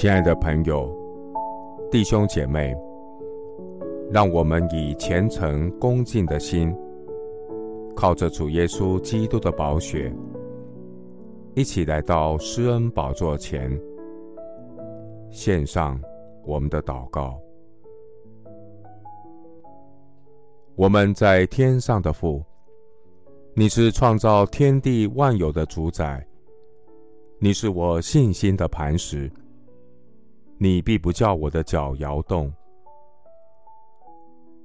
亲爱的朋友、弟兄姐妹，让我们以虔诚恭敬的心，靠着主耶稣基督的宝血，一起来到施恩宝座前，献上我们的祷告。我们在天上的父，你是创造天地万有的主宰，你是我信心的磐石。你必不叫我的脚摇动，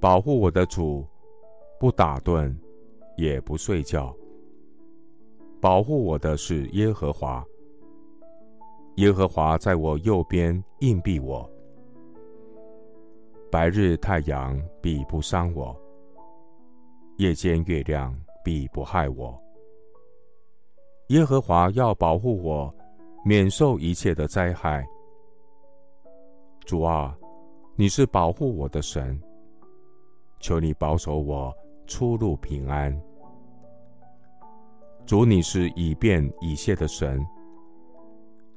保护我的主，不打盹，也不睡觉。保护我的是耶和华，耶和华在我右边硬庇我，白日太阳必不伤我，夜间月亮必不害我。耶和华要保护我，免受一切的灾害。主啊，你是保护我的神，求你保守我出入平安。主，你是以便以谢的神，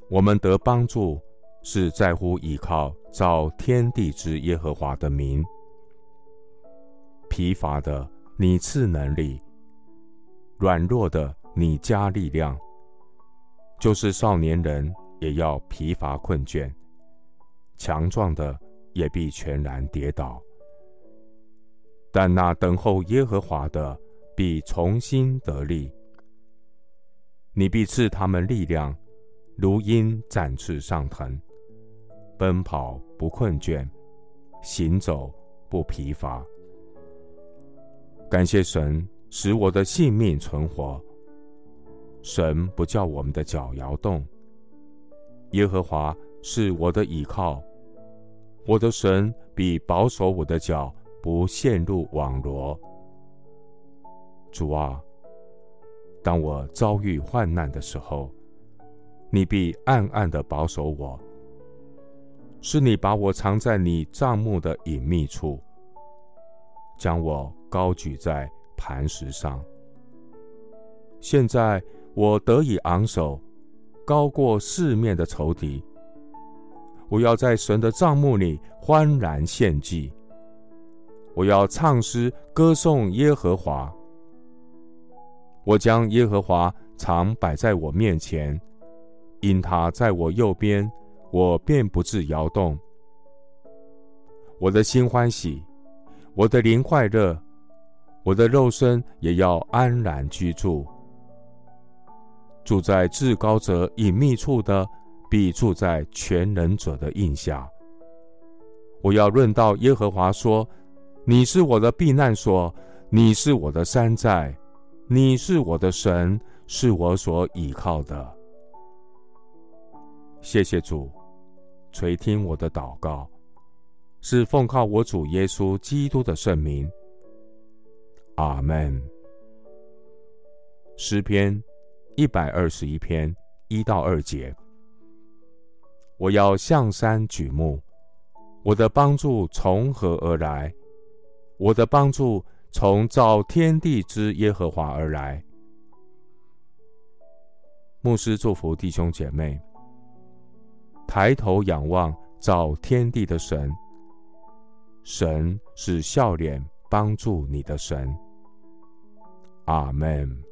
我们得帮助是在乎倚靠造天地之耶和华的名。疲乏的你赐能力，软弱的你加力量，就是少年人也要疲乏困倦。强壮的也必全然跌倒，但那等候耶和华的必重新得力。你必赐他们力量，如鹰展翅上腾，奔跑不困倦，行走不疲乏。感谢神使我的性命存活，神不叫我们的脚摇动。耶和华是我的倚靠。我的神必保守我的脚，不陷入网罗。主啊，当我遭遇患难的时候，你必暗暗的保守我。是你把我藏在你帐幕的隐秘处，将我高举在磐石上。现在我得以昂首，高过四面的仇敌。我要在神的帐幕里欢然献祭。我要唱诗歌颂耶和华。我将耶和华常摆在我面前，因他在我右边，我便不致摇动。我的心欢喜，我的灵快乐，我的肉身也要安然居住。住在至高者隐秘处的。必住在全能者的荫下。我要论到耶和华说：“你是我的避难所，你是我的山寨，你是我的神，是我所倚靠的。”谢谢主垂听我的祷告，是奉靠我主耶稣基督的圣名。阿门。诗篇一百二十一篇一到二节。我要向山举目，我的帮助从何而来？我的帮助从造天地之耶和华而来。牧师祝福弟兄姐妹，抬头仰望造天地的神，神是笑脸帮助你的神。阿门。